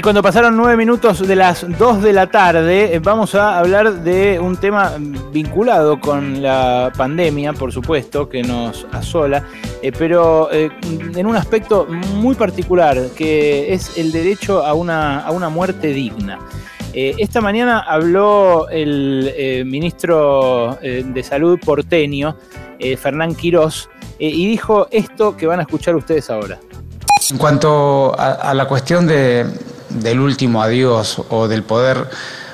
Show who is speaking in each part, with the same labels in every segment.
Speaker 1: Y cuando pasaron nueve minutos de las dos de la tarde, eh, vamos a hablar de un tema vinculado con la pandemia, por supuesto, que nos asola, eh, pero eh, en un aspecto muy particular, que es el derecho a una, a una muerte digna. esta mañana habló el ministro de Salud porteño, Fernán Quirós, y dijo esto que van a escuchar ustedes ahora.
Speaker 2: En cuanto a la cuestión de, del último adiós o del poder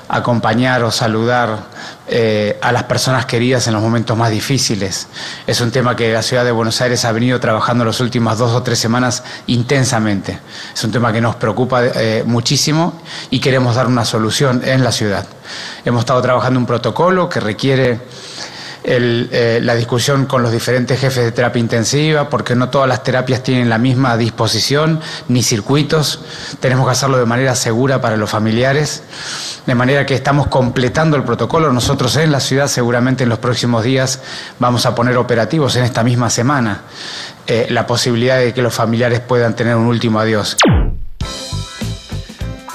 Speaker 2: acompañar o saludar eh, a las personas queridas en los momentos más difíciles. Es un tema que la ciudad de Buenos Aires ha venido trabajando las últimas dos o tres semanas intensamente. Es un tema que nos preocupa eh, muchísimo y queremos dar una solución en la ciudad. Hemos estado trabajando un protocolo que requiere eh, la discusión con los diferentes jefes de terapia intensiva, porque no todas las terapias tienen la misma disposición ni circuitos. Tenemos que hacerlo de manera segura para los familiares, de manera que estamos completando el protocolo. Nosotros en la ciudad seguramente en los próximos días vamos a poner operativos en esta misma semana eh, la posibilidad de que los familiares puedan tener un último adiós.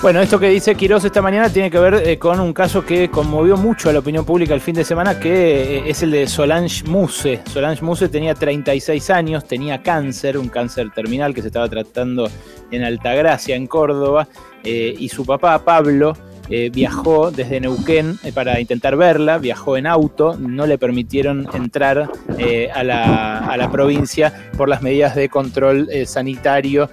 Speaker 1: Bueno, esto que dice Quiroz esta mañana tiene que ver eh, con un caso que conmovió mucho a la opinión pública el fin de semana, que eh, es el de Solange Muse. Solange Muse tenía 36 años, tenía cáncer, un cáncer terminal que se estaba tratando en Altagracia, en Córdoba, eh, y su papá, Pablo, eh, viajó desde Neuquén eh, para intentar verla, viajó en auto, no le permitieron entrar eh, a, la, provincia por las medidas de control sanitario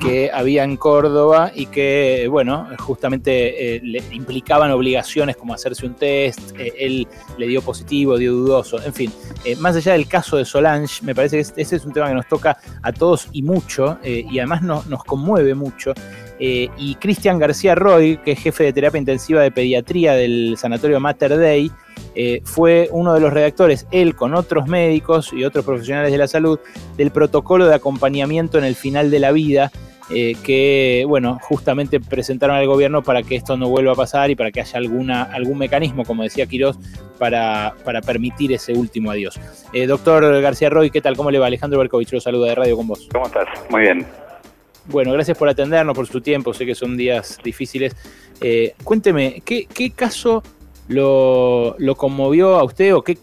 Speaker 1: que había en Córdoba y que, bueno, justamente le implicaban obligaciones como hacerse un test, él le dio positivo, dio dudoso, en fin, más allá del caso de Solange, me parece que ese es un tema que nos toca a todos y mucho, y además nos conmueve mucho. Eh, y Cristian García Roy, que es jefe de terapia intensiva de pediatría del sanatorio Mater Dei, eh, fue uno de los redactores, él con otros médicos y otros profesionales de la salud, del protocolo de acompañamiento en el final de la vida, eh, que, bueno, justamente presentaron al gobierno para que esto no vuelva a pasar y para que haya alguna, algún mecanismo, como decía Quirós, para, para permitir ese último adiós. doctor García Roy, ¿qué tal? ¿Cómo le va? Alejandro Berkovich lo saluda de radio con vos.
Speaker 3: ¿Cómo estás? Muy bien.
Speaker 1: Bueno, gracias por atendernos, por su tiempo. Sé que son días difíciles. Eh, cuénteme, ¿qué, caso lo, conmovió a usted o qué,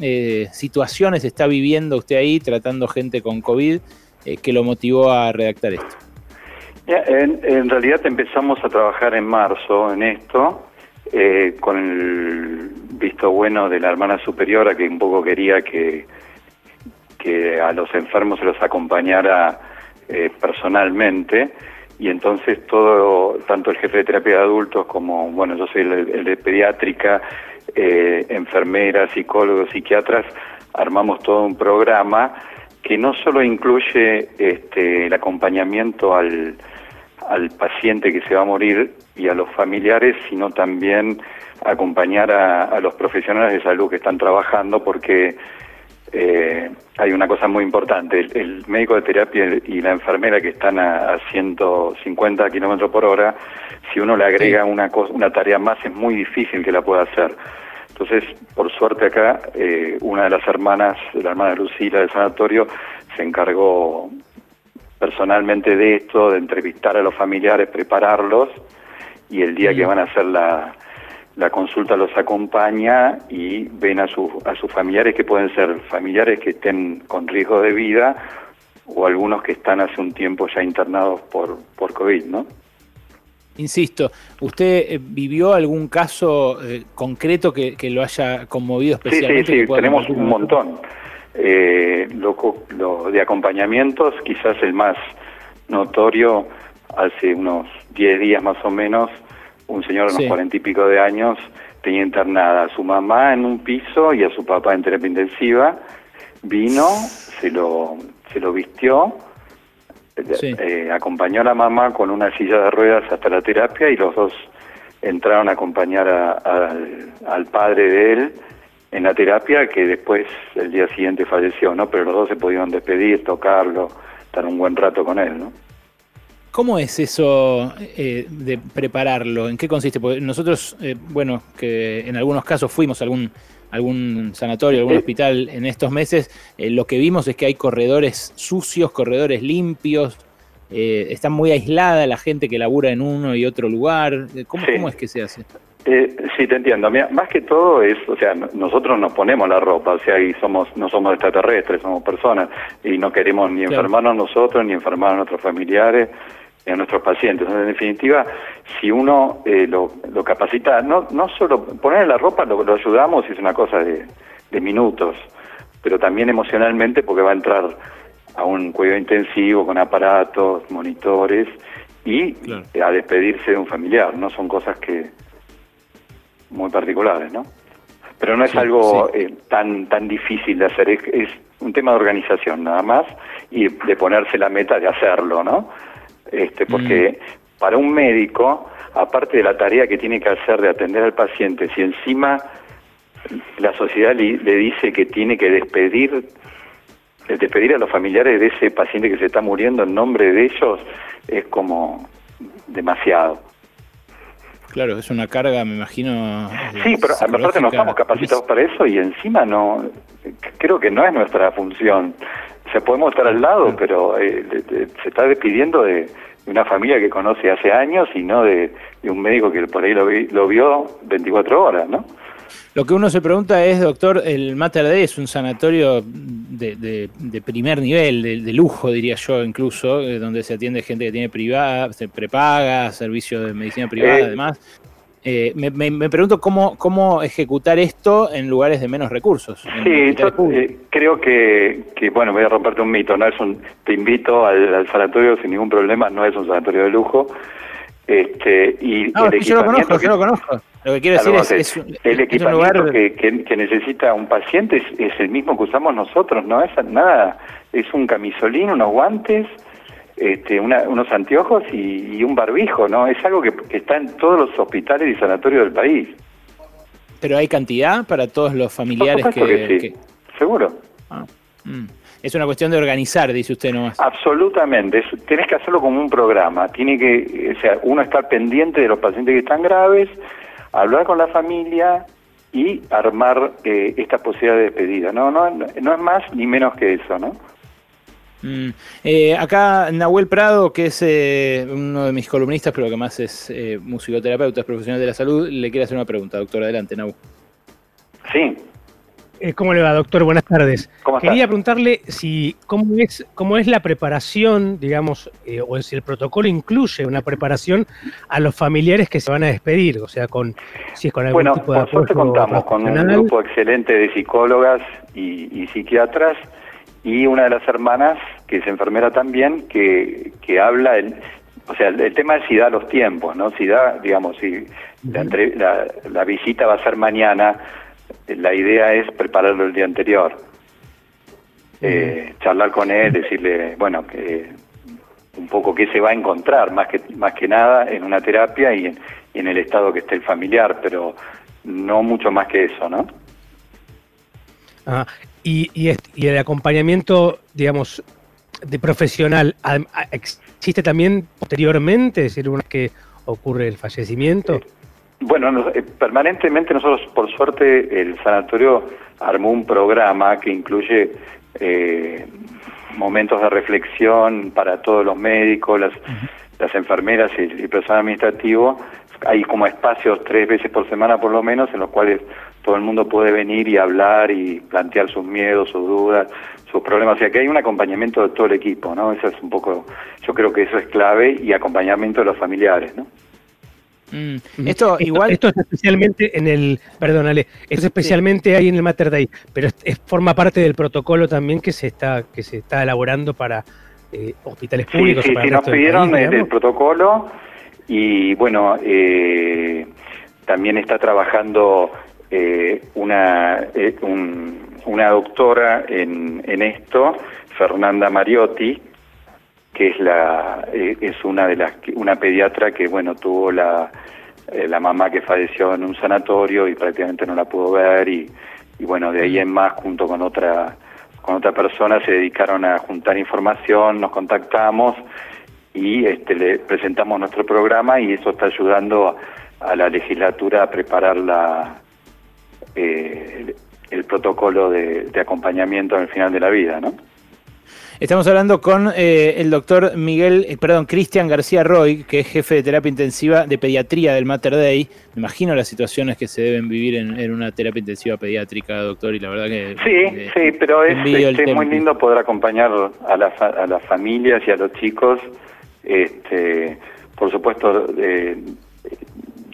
Speaker 1: eh, situaciones está viviendo usted ahí tratando gente con COVID eh, que lo motivó a redactar esto?
Speaker 3: en, realidad empezamos a trabajar en marzo en esto, con el visto bueno de la hermana superiora que un poco quería que, que a los enfermos se los acompañara eh, personalmente y entonces todo, tanto el jefe de terapia de adultos como, bueno, yo soy el, de pediátrica, eh, enfermeras, psicólogos, psiquiatras, armamos todo un programa que no solo incluye este, el acompañamiento al, al paciente que se va a morir y a los familiares, sino también acompañar a, a los profesionales de salud que están trabajando porque eh, hay una cosa muy importante. El, médico de terapia y la enfermera que están a, 150 kilómetros por hora, si uno le agrega una, una tarea más, es muy difícil que la pueda hacer. Entonces, por suerte acá, eh, una de las hermanas, la hermana Lucila del sanatorio, se encargó personalmente de esto, de entrevistar a los familiares, prepararlos, y el día que van a hacer la, la consulta los acompaña y ven a, su, a sus familiares que pueden ser familiares que estén con riesgo de vida o algunos que están hace un tiempo ya internados por, por COVID, ¿no?
Speaker 1: Insisto, ¿usted eh, vivió algún caso eh, concreto que, lo haya conmovido especialmente?
Speaker 3: Sí, sí, sí, tenemos un montón. Eh, lo, lo de acompañamientos, quizás el más notorio, hace unos 10 días más o menos, un señor de unos cuarenta y pico de años tenía internada a su mamá en un piso y a su papá en terapia intensiva. Vino, se lo, se lo vistió, eh, acompañó a la mamá con una silla de ruedas hasta la terapia y los dos entraron a acompañar al padre de él en la terapia que después el día siguiente falleció, ¿no? Pero los dos se pudieron despedir, tocarlo, estar un buen rato con él, ¿no?
Speaker 1: ¿Cómo es eso eh, de prepararlo? ¿En qué consiste? Porque nosotros, eh, bueno, que en algunos casos fuimos a algún, algún sanatorio, algún hospital en estos meses, eh, lo que vimos es que hay corredores sucios, corredores limpios. eh, está muy aislada la gente que labura en uno y otro lugar. ¿Cómo, ¿cómo es que se hace?
Speaker 3: Eh, sí, te entiendo. más que todo es, o sea, nosotros nos ponemos la ropa, o sea, y somos, no somos extraterrestres, somos personas y no queremos ni enfermarnos nosotros ni enfermar a nuestros familiares a nuestros pacientes. En definitiva, si uno eh, lo, capacita, no, no solo poner la ropa lo, lo ayudamos es una cosa de, minutos, pero también emocionalmente porque va a entrar a un cuidado intensivo con aparatos, monitores y a despedirse de un familiar, no son cosas que muy particulares, ¿no? Pero no es algo eh, tan tan difícil de hacer, es, un tema de organización nada más y de ponerse la meta de hacerlo, ¿no? Este, porque mm. para un médico, aparte de la tarea que tiene que hacer de atender al paciente, si encima la sociedad le, le dice que tiene que despedir despedir a los familiares de ese paciente que se está muriendo en nombre de ellos es como demasiado.
Speaker 1: Claro, es una carga, me imagino.
Speaker 3: Sí, pero aparte no estamos capacitados para eso y encima no, creo que no es nuestra función. O sea, podemos estar al lado, pero eh, se está despidiendo de, una familia que conoce hace años y no de, un médico que por ahí lo, lo vio 24 horas, ¿no?
Speaker 1: Lo que uno se pregunta es, doctor, el Mater Dei es un sanatorio de, primer nivel, de, lujo, diría yo, incluso, eh, donde se atiende gente que tiene privada, se prepaga, servicios de medicina privada, eh, además. Eh, me, pregunto cómo, cómo ejecutar esto en lugares de menos recursos.
Speaker 3: Sí, yo creo que, que, bueno, voy a romperte un mito, no es un, te invito al sanatorio sin ningún problema, no es un sanatorio de lujo, este, y
Speaker 1: el yo lo conozco, yo lo conozco. Lo que quiero decir es, es,
Speaker 3: el equipamiento que, que, necesita un paciente es, el mismo que usamos nosotros, no es nada, es un camisolín, unos guantes, este, unos anteojos y, un barbijo, ¿no? Es algo que, está en todos los hospitales y sanatorios del país.
Speaker 1: ¿Pero hay cantidad para todos los familiares
Speaker 3: que, sí. Seguro.
Speaker 1: Ah, mm. Es una cuestión de organizar, dice usted nomás.
Speaker 3: Absolutamente, tienes que hacerlo como un programa. Tiene que, o sea, uno estar pendiente de los pacientes que están graves, hablar con la familia y armar eh, esta posibilidad de despedida. No, no, no es más ni menos que eso, ¿no?
Speaker 1: Mm. Eh, acá Nahuel Prado, que es eh, uno de mis columnistas, pero que más es musicoterapeuta, es profesional de la salud, le quiere hacer una pregunta, doctor. Adelante, Nahuel.
Speaker 3: Sí,
Speaker 4: eh, ¿Cómo le va, doctor? Buenas tardes. Quería preguntarle si cómo es, cómo es la preparación, digamos, eh, o si el protocolo incluye una preparación a los familiares que se van a despedir, o sea, con si es con algún
Speaker 3: bueno,
Speaker 4: tipo de
Speaker 3: apoyo. Bueno, contamos con un grupo excelente de psicólogas y, psiquiatras y una de las hermanas, que es enfermera también, que, que habla, el, o sea, el, tema es si da los tiempos, ¿no? Si da, digamos, si la, la visita va a ser mañana la idea es prepararlo el día anterior. Eh, charlar con él, decirle, bueno, que un poco qué se va a encontrar, más que, más que nada en una terapia y en, el estado que esté el familiar, pero no mucho más que eso, ¿no?
Speaker 4: Ah, y, y, el acompañamiento, digamos, de profesional, ¿existe también posteriormente, es decir, una vez que ocurre el fallecimiento?
Speaker 3: Bueno, eh, permanentemente nosotros, por suerte, el sanatorio armó un programa que incluye eh, momentos de reflexión para todos los médicos, las, las enfermeras y el personal administrativo. Hay como espacios tres veces por semana por lo menos en los cuales todo el mundo puede venir y hablar y plantear sus miedos, sus dudas, sus problemas. O sea que hay un acompañamiento de todo el equipo, ¿no? Eso es un poco, yo creo que eso es clave y acompañamiento de los familiares, ¿no?
Speaker 4: Mm. Esto, igual. Esto es especialmente en el. Perdónale, esto es especialmente ahí en el Mater Day, pero es, forma parte del protocolo también que se está, que se está elaborando para eh, hospitales públicos.
Speaker 3: Sí, sí, nos pidieron el, protocolo y bueno, eh, también está trabajando eh, una, una doctora en, en esto, Fernanda Mariotti, que es la eh, es una de las una pediatra que bueno tuvo la eh, la mamá que falleció en un sanatorio y prácticamente no la pudo ver y, y bueno de ahí en más junto con otra con otra persona se dedicaron a juntar información nos contactamos y este le presentamos nuestro programa y eso está ayudando a, la legislatura a preparar la eh, el, protocolo de, de acompañamiento en el final de la vida no
Speaker 1: Estamos hablando con eh, el doctor Miguel, eh, perdón, Cristian García Roy, que es jefe de terapia intensiva de pediatría del Mater Dei. Me imagino las situaciones que se deben vivir en, una terapia intensiva pediátrica, doctor, y la verdad que...
Speaker 3: Sí,
Speaker 1: eh,
Speaker 3: sí, pero es, este, muy lindo poder acompañar a, a, las familias y a los chicos. Este, por supuesto,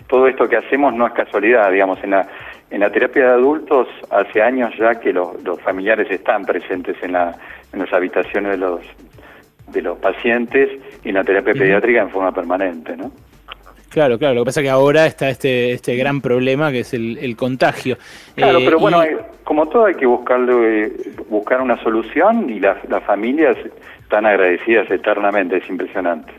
Speaker 3: todo esto que hacemos no es casualidad, digamos, en la, en la terapia de adultos hace años ya que los, los familiares están presentes en la en las habitaciones de los de los pacientes y en la terapia pediátrica en forma permanente, ¿no?
Speaker 1: Claro, claro. Lo que pasa es que ahora está este este gran problema que es el, contagio.
Speaker 3: Claro, pero eh, bueno, eh, como todo hay que buscarle, buscar una solución y las, las familias están agradecidas eternamente. Es impresionante.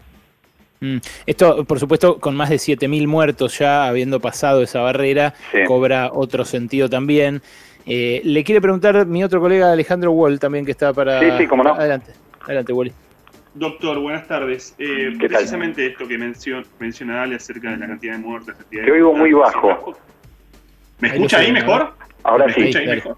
Speaker 1: Mm. Esto, por supuesto, con más de 7.000 muertos ya habiendo pasado esa barrera, cobra otro sentido también. Eh, le quiere preguntar mi otro colega Alejandro Wall también que está para...
Speaker 3: Sí, sí, cómo no.
Speaker 1: Adelante, adelante Wally.
Speaker 5: Doctor, buenas tardes. Eh, precisamente esto que mencion, menciona Ale acerca de la cantidad de muertes.
Speaker 3: Te oigo muy bajo.
Speaker 5: ¿Me escucha ahí mejor?
Speaker 3: Ahora sí.
Speaker 5: ahí mejor?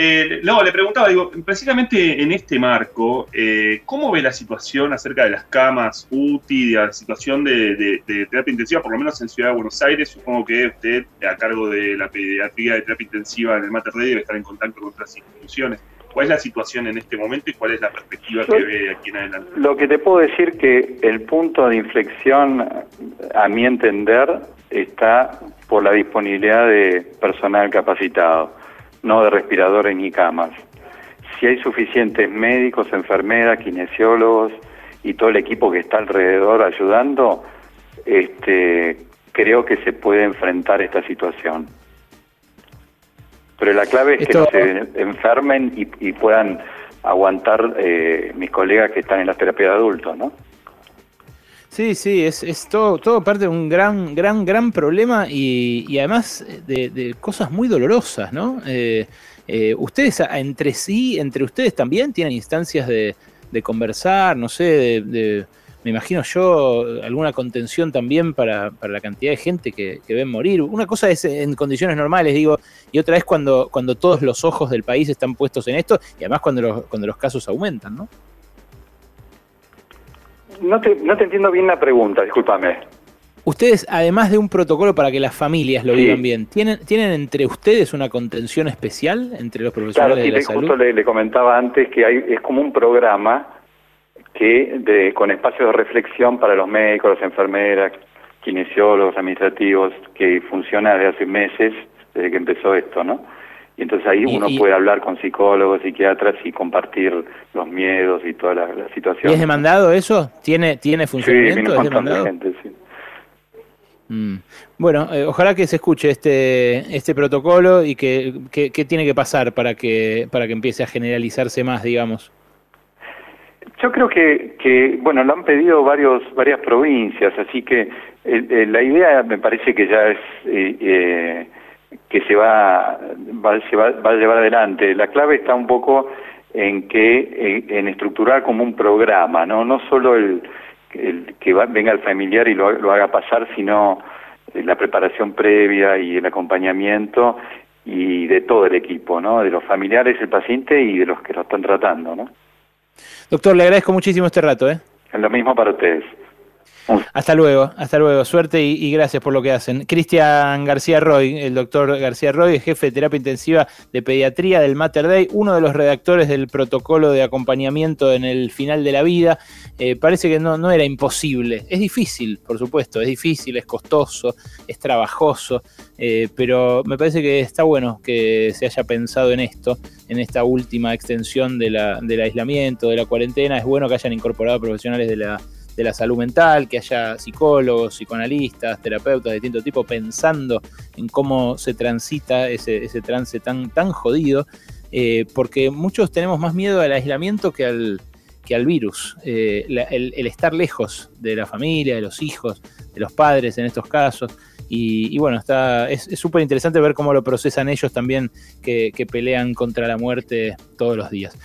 Speaker 5: Eh, no, le preguntaba, digo, precisamente en este marco, eh, ¿cómo ve la situación acerca de las camas UTI, de la situación de, terapia intensiva, por lo menos en Ciudad de Buenos Aires? Supongo que usted, a cargo de la pediatría de terapia intensiva en el Mater Dei, debe estar en contacto con otras instituciones. ¿Cuál es la situación en este momento y cuál es la perspectiva que ve aquí en adelante?
Speaker 3: Lo que te puedo decir que el punto de inflexión, a mi entender, está por la disponibilidad de personal capacitado no de respiradores ni camas. Si hay suficientes médicos, enfermeras, kinesiólogos y todo el equipo que está alrededor ayudando, este, creo que se puede enfrentar esta situación. Pero la clave es que no se enfermen y, puedan aguantar eh, mis colegas que están en la terapia de adultos, ¿no?
Speaker 1: Sí, sí, es, es todo, todo parte de un gran, gran, gran problema y, además de, cosas muy dolorosas, ¿no? Eh, eh, ustedes entre sí, entre ustedes también tienen instancias de, conversar, no sé, de, me imagino yo, alguna contención también para, la cantidad de gente que, que, ven morir. Una cosa es en condiciones normales, digo, y otra es cuando, cuando todos los ojos del país están puestos en esto y además cuando los, cuando los casos aumentan, ¿no?
Speaker 3: No te, no te entiendo bien la pregunta, discúlpame.
Speaker 1: Ustedes, además de un protocolo para que las familias lo vivan bien, ¿tienen, ¿tienen entre ustedes una contención especial entre los profesionales de la salud?
Speaker 3: Justo le, le, comentaba antes que hay, es como un programa que de, con espacios de reflexión para los médicos, las enfermeras, kinesiólogos, administrativos, que funciona desde hace meses, desde que empezó esto, ¿no? Y entonces ahí uno puede hablar con psicólogos, psiquiatras y compartir los miedos y toda la, situación.
Speaker 1: ¿Y es demandado eso? ¿Tiene, tiene funcionamiento?
Speaker 3: Sí, ¿Es demandado? Gente, sí.
Speaker 1: Mm. Bueno, eh, ojalá que se escuche este, este protocolo y que, que, tiene que pasar para que, para que empiece a generalizarse más, digamos.
Speaker 3: Yo creo que, que, bueno, lo han pedido varios, varias provincias, así que eh, eh, la idea me parece que ya es eh, que se va, va, se va, va, a llevar adelante. La clave está un poco en que en, estructurar como un programa, no no solo el, el que venga el familiar y lo, lo haga pasar, sino eh, la preparación previa y el acompañamiento y de todo el equipo, ¿no? De los familiares, el paciente y de los que lo están tratando, ¿no?
Speaker 1: Doctor, le agradezco muchísimo este rato, ¿eh?
Speaker 3: Lo mismo para ustedes.
Speaker 1: Hasta luego, hasta luego. Suerte y, gracias por lo que hacen. Cristian García Roy, el doctor García Roy, jefe de terapia intensiva de pediatría del Mater Day, uno de los redactores del protocolo de acompañamiento en el final de la vida. Eh, parece que no, no era imposible. Es difícil, por supuesto, es difícil, es costoso, es trabajoso, eh, pero me parece que está bueno que se haya pensado en esto, en esta última extensión del aislamiento, de la cuarentena. Es bueno que hayan incorporado profesionales de la de la salud mental, que haya psicólogos, psicoanalistas, terapeutas de distinto tipo pensando en cómo se transita ese, ese trance tan, tan jodido, eh, porque muchos tenemos más miedo al aislamiento que al, que al virus. Eh, el, estar lejos de la familia, de los hijos, de los padres en estos casos. Y, bueno, está, es súper interesante ver cómo lo procesan ellos también que, que pelean contra la muerte todos los días.